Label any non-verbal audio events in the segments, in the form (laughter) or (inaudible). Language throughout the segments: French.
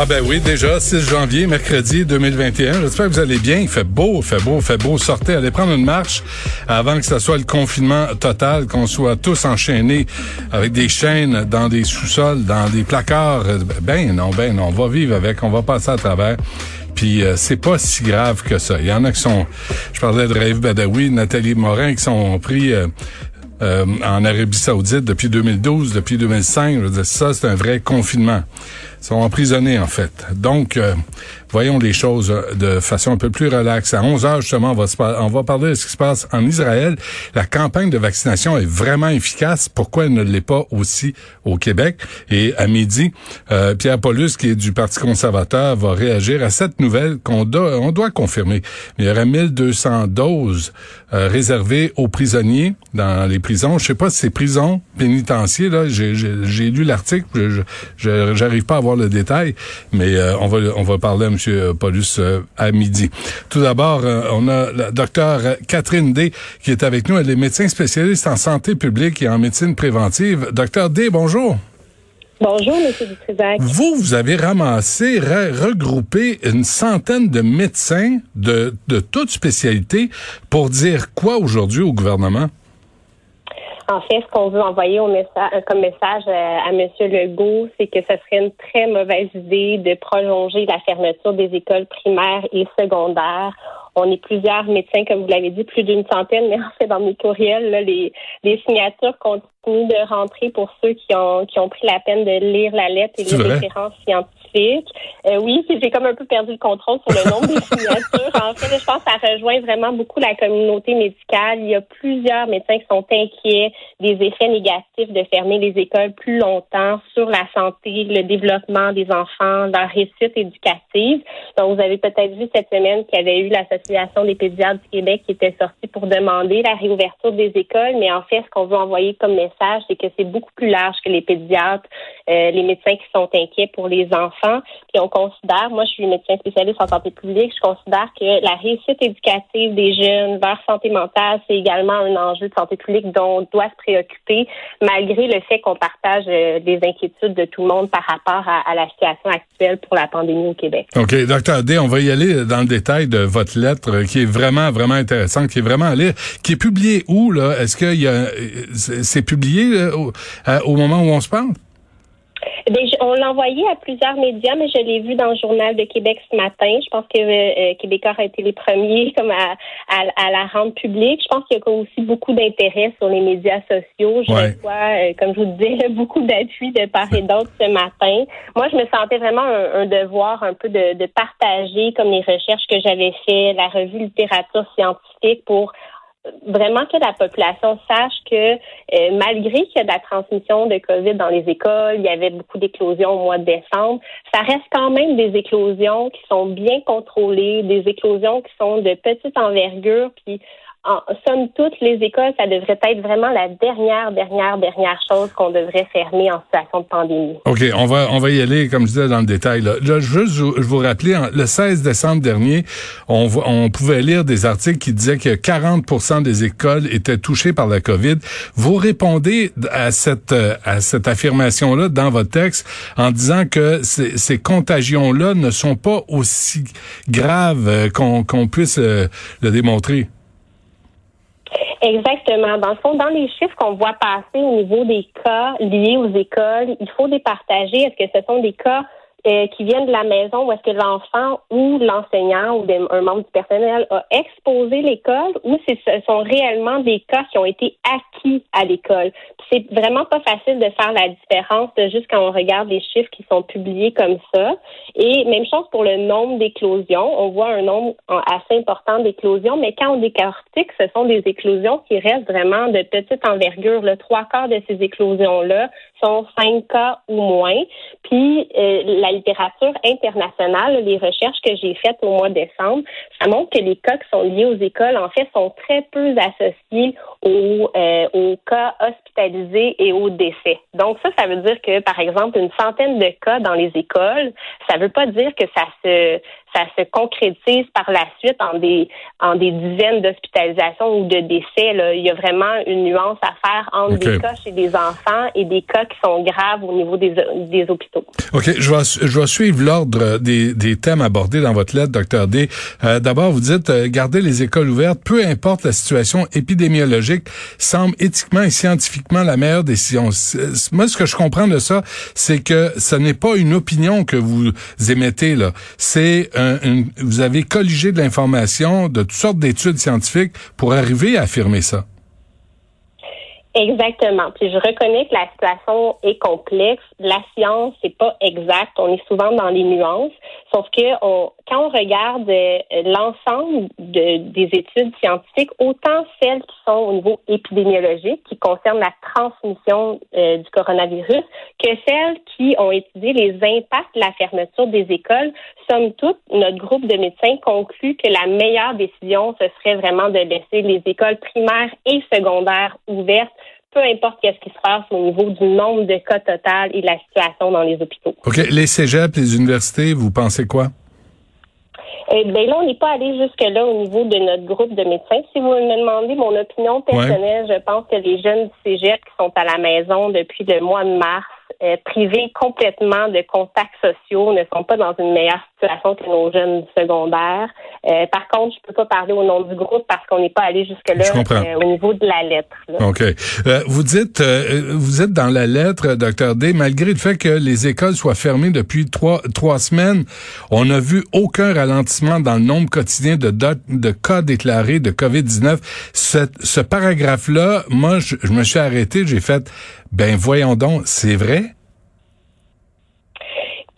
Ah ben oui, déjà, 6 janvier, mercredi 2021. J'espère que vous allez bien. Il fait beau, il fait beau, il fait beau. Sortez, allez prendre une marche avant que ce soit le confinement total, qu'on soit tous enchaînés avec des chaînes dans des sous-sols, dans des placards. Ben non, ben non, on va vivre avec, on va passer à travers. Puis euh, c'est pas si grave que ça. Il y en a qui sont, je parlais de Raif Badawi, Nathalie Morin, qui sont pris euh, euh, en Arabie Saoudite depuis 2012, depuis 2005. Je veux dire, ça, c'est un vrai confinement. Sont emprisonnés, en fait. Donc, euh, voyons les choses euh, de façon un peu plus relaxe. À 11 heures, justement, on va, on va parler de ce qui se passe en Israël. La campagne de vaccination est vraiment efficace. Pourquoi elle ne l'est pas aussi au Québec? Et à midi, euh, Pierre Paulus, qui est du Parti conservateur, va réagir à cette nouvelle qu'on doit, on doit confirmer. Il y aurait 1200 doses réservées aux prisonniers dans les prisons. Je sais pas si c'est prisons pénitentiaires. Là, j'ai lu l'article. J'arrive pas à le détail, mais euh, on va on va parler à M. Paulus euh, à midi. Tout d'abord, euh, on a la docteur Catherine D qui est avec nous. Elle est médecin spécialiste en santé publique et en médecine préventive. Docteur D, bonjour. Bonjour, M. Dutrisac. Vous, vous avez ramassé, regroupé une centaine de médecins de, de toutes spécialités pour dire quoi aujourd'hui au gouvernement? En fait, ce qu'on veut envoyer au message, euh, comme message euh, à, M. Legault, c'est que ce serait une très mauvaise idée de prolonger la fermeture des écoles primaires et secondaires. On est plusieurs médecins, comme vous l'avez dit, plus d'une centaine, mais en fait, dans mes courriels, les, les signatures continuent de rentrer pour ceux qui ont, qui ont pris la peine de lire la lettre et les références scientifiques euh, oui, j'ai comme un peu perdu le contrôle sur le nombre de (laughs) signatures. En fait, je pense que ça rejoint vraiment beaucoup la communauté médicale. Il y a plusieurs médecins qui sont inquiets des effets négatifs de fermer les écoles plus longtemps sur la santé, le développement des enfants, leur réussite éducative. Donc, vous avez peut-être vu cette semaine qu'il y avait eu l'Association des pédiatres du Québec qui était sortie pour demander la réouverture des écoles. Mais en fait, ce qu'on veut envoyer comme message, c'est que c'est beaucoup plus large que les pédiatres, euh, les médecins qui sont inquiets pour les enfants puis on considère, moi je suis médecin spécialiste en santé publique, je considère que la réussite éducative des jeunes vers santé mentale, c'est également un enjeu de santé publique dont on doit se préoccuper, malgré le fait qu'on partage euh, des inquiétudes de tout le monde par rapport à, la situation actuelle pour la pandémie au Québec. OK. Docteur D, on va y aller dans le détail de votre lettre euh, qui est vraiment, vraiment intéressante, qui est vraiment à lire, qui est publiée où, là? Est-ce que a, c'est publié au, au moment où on se parle? Ben, on l'a envoyé à plusieurs médias, mais je l'ai vu dans le journal de Québec ce matin. Je pense que euh, Québécois a été les premiers (laughs) comme à, à, la rendre publique. Je pense qu'il y a aussi beaucoup d'intérêt sur les médias sociaux. Je reçois, euh, comme je vous disais, (laughs) beaucoup d'appui de part et d'autre ce matin. Moi, je me sentais vraiment un, devoir un peu de, de partager comme les recherches que j'avais fait, la revue littérature scientifique pour vraiment que la population sache que euh, malgré qu'il y a de la transmission de COVID dans les écoles, il y avait beaucoup d'éclosions au mois de décembre, ça reste quand même des éclosions qui sont bien contrôlées, des éclosions qui sont de petite envergure, puis en somme toute, les écoles, ça devrait être vraiment la dernière, dernière, dernière chose qu'on devrait fermer en situation de pandémie. OK, on va, on va y aller, comme je disais, dans le détail. Là, là juste je vous rappeler, le 16 décembre dernier, on, on pouvait lire des articles qui disaient que 40% des écoles étaient touchées par la COVID. Vous répondez à cette, à cette affirmation-là dans votre texte en disant que ces, contagions-là ne sont pas aussi graves euh, qu'on qu'on puisse euh, le démontrer. Exactement. Dans le fond, dans les chiffres qu'on voit passer au niveau des cas liés aux écoles, il faut départager. Est-ce que ce sont des cas euh, qui viennent de la maison ou est-ce que l'enfant ou l'enseignant ou un membre du personnel a exposé l'école ou ce sont réellement des cas qui ont été acquis à l'école. C'est vraiment pas facile de faire la différence de juste quand on regarde les chiffres qui sont publiés comme ça. Et même chose pour le nombre d'éclosions. On voit un nombre assez important d'éclosions, mais quand on décortique, ce sont des éclosions qui restent vraiment de petite envergure. Le trois quarts de ces éclosions-là sont 5 cas ou moins. Puis euh, la littérature internationale, les recherches que j'ai faites au mois de décembre, ça montre que les cas qui sont liés aux écoles, en fait, sont très peu associés aux, euh, aux cas hospitalisés et aux décès. Donc ça, ça veut dire que, par exemple, une centaine de cas dans les écoles, ça veut pas dire que ça se ça se concrétise par la suite en des en des dizaines d'hospitalisations ou de décès. Là. Il y a vraiment une nuance à faire entre des cas chez des enfants et des cas qui sont graves au niveau des, des hôpitaux. OK, je vais, je vais suivre l'ordre des, des thèmes abordés dans votre lettre, docteur D. Euh, D'abord, vous dites euh, garder les écoles ouvertes, peu importe la situation épidémiologique, semble éthiquement et scientifiquement la meilleure décision. Moi, ce que je comprends de ça, c'est que ce n'est pas une opinion que vous émettez là. C'est vous avez colligé de l'information de toutes sortes d'études scientifiques pour arriver à affirmer ça. Exactement. Puis je reconnais que la situation est complexe. La science, c'est pas exact. On est souvent dans les nuances. Sauf que on, quand on regarde euh, l'ensemble de, des études scientifiques, autant celles qui sont au niveau épidémiologique, qui concernent la transmission euh, du coronavirus, que celles qui ont étudié les impacts de la fermeture des écoles, somme toute, notre groupe de médecins conclut que la meilleure décision, ce serait vraiment de laisser les écoles primaires et secondaires ouvertes peu importe qu'est-ce qui se passe au niveau du nombre de cas total et de la situation dans les hôpitaux. OK. Les cégeps, les universités, vous pensez quoi? Eh bien là, on n'est pas allé jusque-là au niveau de notre groupe de médecins. Si vous me demandez mon opinion personnelle, je pense que les jeunes du cégep qui sont à la maison depuis le mois de mars euh, privés complètement de contacts sociaux, ne sont pas dans une meilleure situation que nos jeunes secondaires. Euh, par contre, je peux pas parler au nom du groupe parce qu'on n'est pas allé jusque-là euh, au niveau de la lettre. OK. vous dites, vous êtes dans la lettre, docteur D, malgré le fait que les écoles soient fermées depuis trois, trois semaines, on n'a vu aucun ralentissement dans le nombre quotidien de, de cas déclarés de COVID-19. Ce, ce paragraphe-là, moi, je, je me suis arrêté, j'ai fait, ben voyons donc, c'est vrai?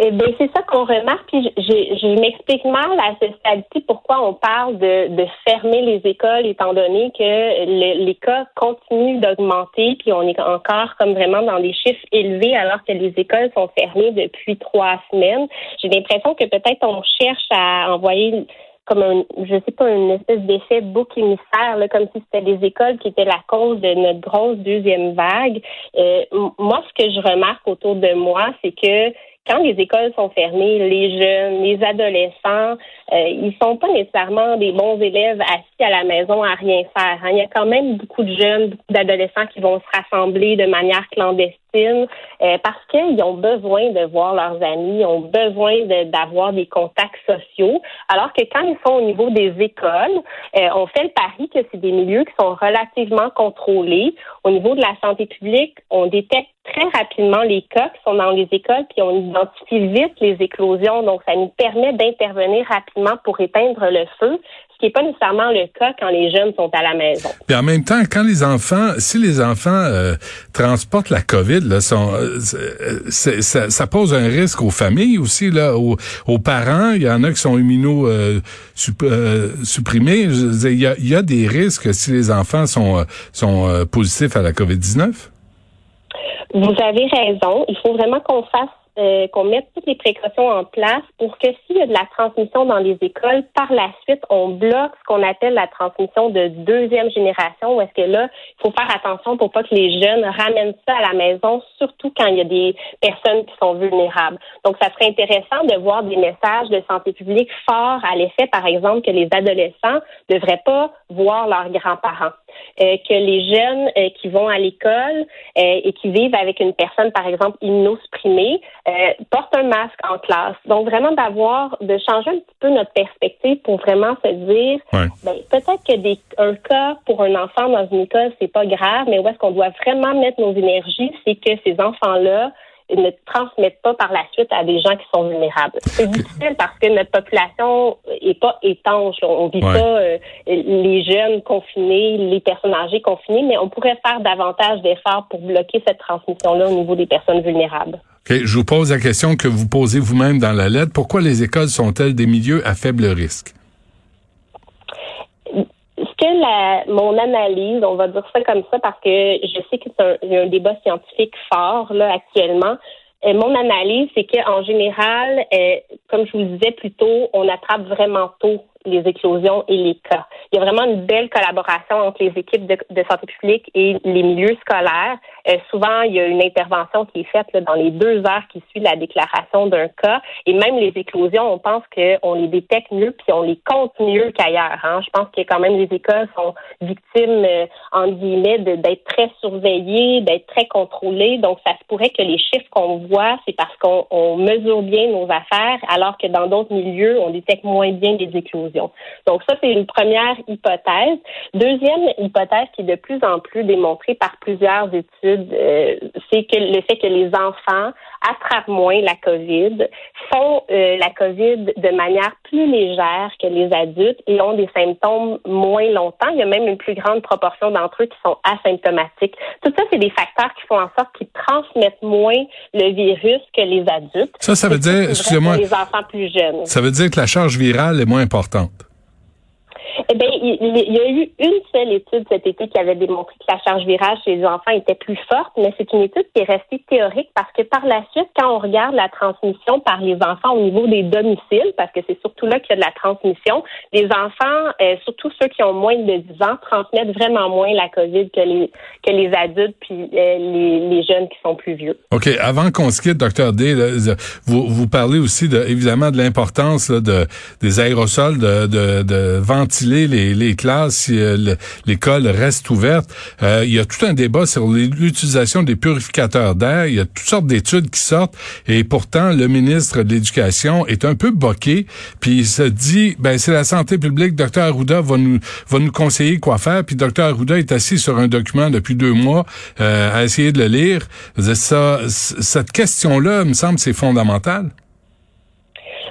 Eh bien, c'est ça qu'on remarque. Puis je, m'explique mal à ce stade-ci pourquoi on parle de, de, fermer les écoles, étant donné que les cas continuent d'augmenter, puis on est encore comme vraiment dans des chiffres élevés alors que les écoles sont fermées depuis trois semaines. J'ai l'impression que peut-être on cherche à envoyer comme un, je sais pas, une espèce d'effet bouc émissaire, là, comme si c'était les écoles qui étaient la cause de notre grosse deuxième vague. Euh, moi, ce que je remarque autour de moi, c'est que quand les écoles sont fermées, les jeunes, les adolescents, euh, ils sont pas nécessairement des bons élèves assis à la maison à rien faire. Hein. Il y a quand même beaucoup de jeunes, beaucoup d'adolescents qui vont se rassembler de manière clandestine euh, parce qu'ils ont besoin de voir leurs amis, ont besoin d'avoir des contacts sociaux. Alors que quand ils sont au niveau des écoles, euh, on fait le pari que c'est des milieux qui sont relativement contrôlés. Au niveau de la santé publique, on détecte très rapidement les cas qui sont dans les écoles, puis on identifie vite les éclosions. Donc, ça nous permet d'intervenir rapidement pour éteindre le feu qui n'est pas nécessairement le cas quand les jeunes sont à la maison. Puis en même temps, quand les enfants, si les enfants euh, transportent la COVID, là, sont, euh, ça, ça, pose un risque aux familles aussi, là, aux, aux parents. Il y en a qui sont immuno euh, supprimés. Il y, a, il y a des risques si les enfants sont, sont positifs à la COVID-19. Vous avez raison. Il faut vraiment qu'on fasse euh, qu'on mette toutes les précautions en place pour que s'il y a de la transmission dans les écoles, par la suite, on bloque ce qu'on appelle la transmission de deuxième génération, où est-ce que là, il faut faire attention pour pas que les jeunes ramènent ça à la maison, surtout quand il y a des personnes qui sont vulnérables. Donc, ça serait intéressant de voir des messages de santé publique forts à l'effet, par exemple, que les adolescents ne devraient pas voir leurs grands-parents. Euh, que les jeunes euh, qui vont à l'école euh, et qui vivent avec une personne, par exemple, immunosupprimée, portent un masque en classe. Donc, vraiment d'avoir, de changer un petit peu notre perspective pour vraiment se dire, ben, peut-être que des, un cas pour un enfant dans une école, c'est pas grave, mais où est-ce qu'on doit vraiment mettre nos énergies, c'est que ces enfants-là ne transmettent pas par la suite à des gens qui sont vulnérables. C'est difficile parce que notre population est pas étanche. On vit pas euh, les jeunes confinés, les personnes âgées confinées, mais on pourrait faire davantage d'efforts pour bloquer cette transmission-là au niveau des personnes vulnérables. Je vous pose la question que vous posez vous-même dans la lettre. Pourquoi les écoles sont-elles des milieux à faible risque? Que la, mon analyse, on va dire ça comme ça parce que je sais que c'est un, un débat scientifique fort là actuellement. euh, mon analyse, c'est qu'en général, euh, comme je vous le disais plus tôt, on attrape vraiment tôt les éclosions et les cas. Il y a vraiment une belle collaboration entre les équipes de, santé publique et les milieux scolaires. Euh, souvent, il y a une intervention qui est faite dans les deux heures qui suivent la déclaration d'un cas. Et même les éclosions, on pense qu'on les détecte mieux puis on les compte mieux qu'ailleurs. Hein. Je pense que quand même les écoles sont victimes, euh, en guillemets, d'être très surveillées, d'être très contrôlées. Donc, ça se pourrait que les chiffres qu'on voit, c'est parce qu'on mesure bien nos affaires, alors que dans d'autres milieux, on détecte moins bien les éclosions. Donc, ça, c'est une première hypothèse. Deuxième hypothèse qui est de plus en plus démontrée par plusieurs études, euh, c'est que le fait que les enfants attrapent moins la COVID, font euh, la COVID de manière plus légère que les adultes et ont des symptômes moins longtemps. Il y a même une plus grande proportion d'entre eux qui sont asymptomatiques. Tout ça, c'est des facteurs qui font en sorte qu'ils transmettent moins le virus que les adultes. Ça, ça veut dire, excusez-moi, les enfants plus jeunes. Ça veut dire que la charge virale est moins importante. Eh bien, il, y a eu une seule étude cet été qui avait démontré que la charge virale chez les enfants était plus forte, mais c'est une étude qui est restée théorique parce que par la suite, quand on regarde la transmission par les enfants au niveau des domiciles, parce que c'est surtout là qu'il y a de la transmission, les enfants, euh, surtout ceux qui ont moins de 10 ans, transmettent vraiment moins la COVID que les que les adultes puis euh, les, les, jeunes qui sont plus vieux. OK. Avant qu'on se quitte, docteur D, vous, vous parlez aussi de, évidemment de l'importance de, des aérosols, de, de, de les, classes si euh, l'école reste ouverte. Euh, il y a tout un débat sur l'utilisation des purificateurs d'air. Il y a toutes sortes d'études qui sortent et pourtant le ministre de l'Éducation est un peu boqué puis il se dit ben c'est la santé publique. Docteur Arruda va nous va nous conseiller quoi faire. Puis Docteur Arruda est assis sur un document depuis deux mois euh, à essayer de le lire. Ça, cette question-là, me semble, c'est fondamental.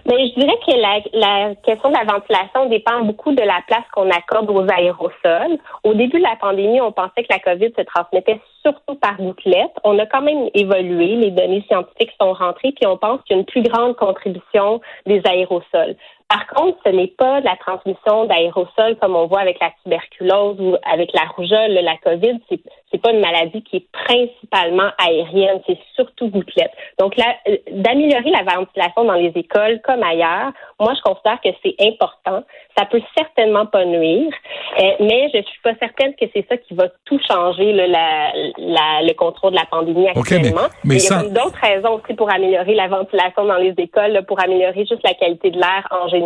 Mais je dirais que la, la, question de la ventilation dépend beaucoup de la place qu'on accorde aux aérosols. Au début de la pandémie, on pensait que la COVID se transmettait surtout par gouttelettes. On a quand même évolué, les données scientifiques sont rentrées, puis on pense qu'il y a une plus grande contribution des aérosols. Par contre, ce n'est pas la transmission d'aérosols comme on voit avec la tuberculose ou avec la rougeole, la COVID. C'est c'est pas une maladie qui est principalement aérienne, c'est surtout gouttelette. Donc, euh, d'améliorer la ventilation dans les écoles comme ailleurs, moi, je considère que c'est important. Ça peut certainement pas nuire, euh, mais je suis pas certaine que c'est ça qui va tout changer le, la, la, le contrôle de la pandémie actuellement. mais, il y a d'autres raisons aussi pour améliorer la ventilation dans les écoles, pour améliorer juste la qualité de l'air en général.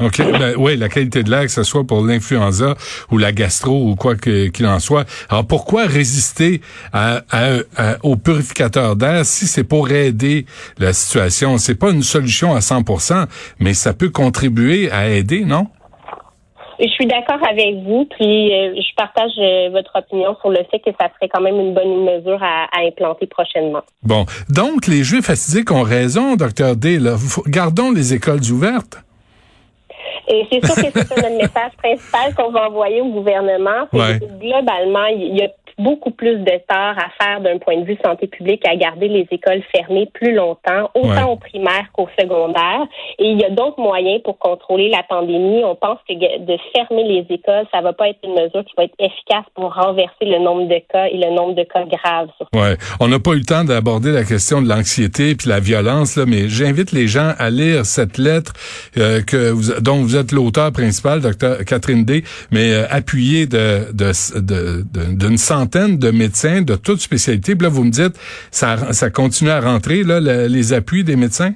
OK. Ben, oui, la qualité de l'air, que ce soit pour l'influenza ou la gastro ou quoi qu'il en soit. Alors, pourquoi résister à, à, au purificateur d'air si c'est pour aider la situation? C'est pas une solution à 100%, mais ça peut contribuer à aider, non? Je suis d'accord avec vous, puis euh, je partage euh, votre opinion sur le fait que ça serait quand même une bonne mesure à, implanter prochainement. Bon, donc les Juifs assidiques ont raison, docteur D. Gardons les écoles ouvertes. Et c'est sûr que c'est ça notre message principal qu'on va envoyer au gouvernement. Globalement, il y a beaucoup plus de tort à faire d'un point de vue santé publique à garder les écoles fermées plus longtemps, autant au primaire qu'au secondaire. Et il y a d'autres moyens pour contrôler la pandémie. On pense que de fermer les écoles, ça va pas être une mesure qui va être efficace pour renverser le nombre de cas et le nombre de cas graves. Ouais, on n'a pas eu le temps d'aborder la question de l'anxiété puis la violence là, mais j'invite les gens à lire cette lettre euh, que vous, dont vous êtes l'auteur principal, docteur Catherine D, mais euh, appuyée de d'une de, de, santé de médecins de toutes spécialités. Puis là, vous me dites, ça, ça continue à rentrer, là, les appuis des médecins?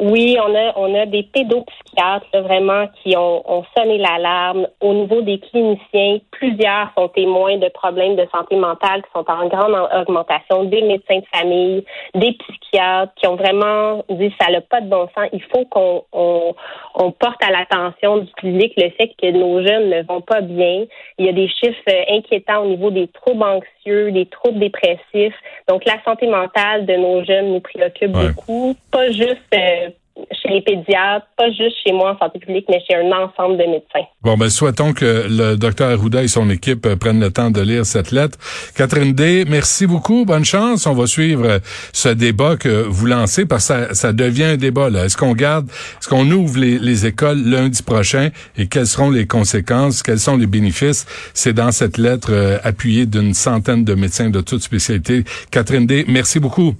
Oui, on a on a des pédopsychiatres vraiment qui ont, ont sonné l'alarme. Au niveau des cliniciens, plusieurs sont témoins de problèmes de santé mentale qui sont en grande augmentation. Des médecins de famille, des psychiatres qui ont vraiment dit ça n'a pas de bon sens. Il faut qu'on on, on porte à l'attention du public le fait que nos jeunes ne vont pas bien. Il y a des chiffres inquiétants au niveau des troubles anxieux, des troubles dépressifs. Donc la santé mentale de nos jeunes nous préoccupe beaucoup. Pas juste euh, chez les pédiatres, pas juste chez moi en santé publique, mais chez un ensemble de médecins. Bon, ben souhaitons que le docteur Arruda et son équipe euh, prennent le temps de lire cette lettre. Catherine D, merci beaucoup, bonne chance. On va suivre euh, ce débat que vous lancez parce que ça, ça devient un débat. Là. Est-ce qu'on garde, est-ce qu'on ouvre les, les, écoles lundi prochain et quelles seront les conséquences, quels sont les bénéfices? C'est dans cette lettre euh, appuyée d'une centaine de médecins de toutes spécialités. Catherine D, merci beaucoup.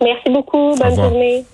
Merci beaucoup. Bonne journée.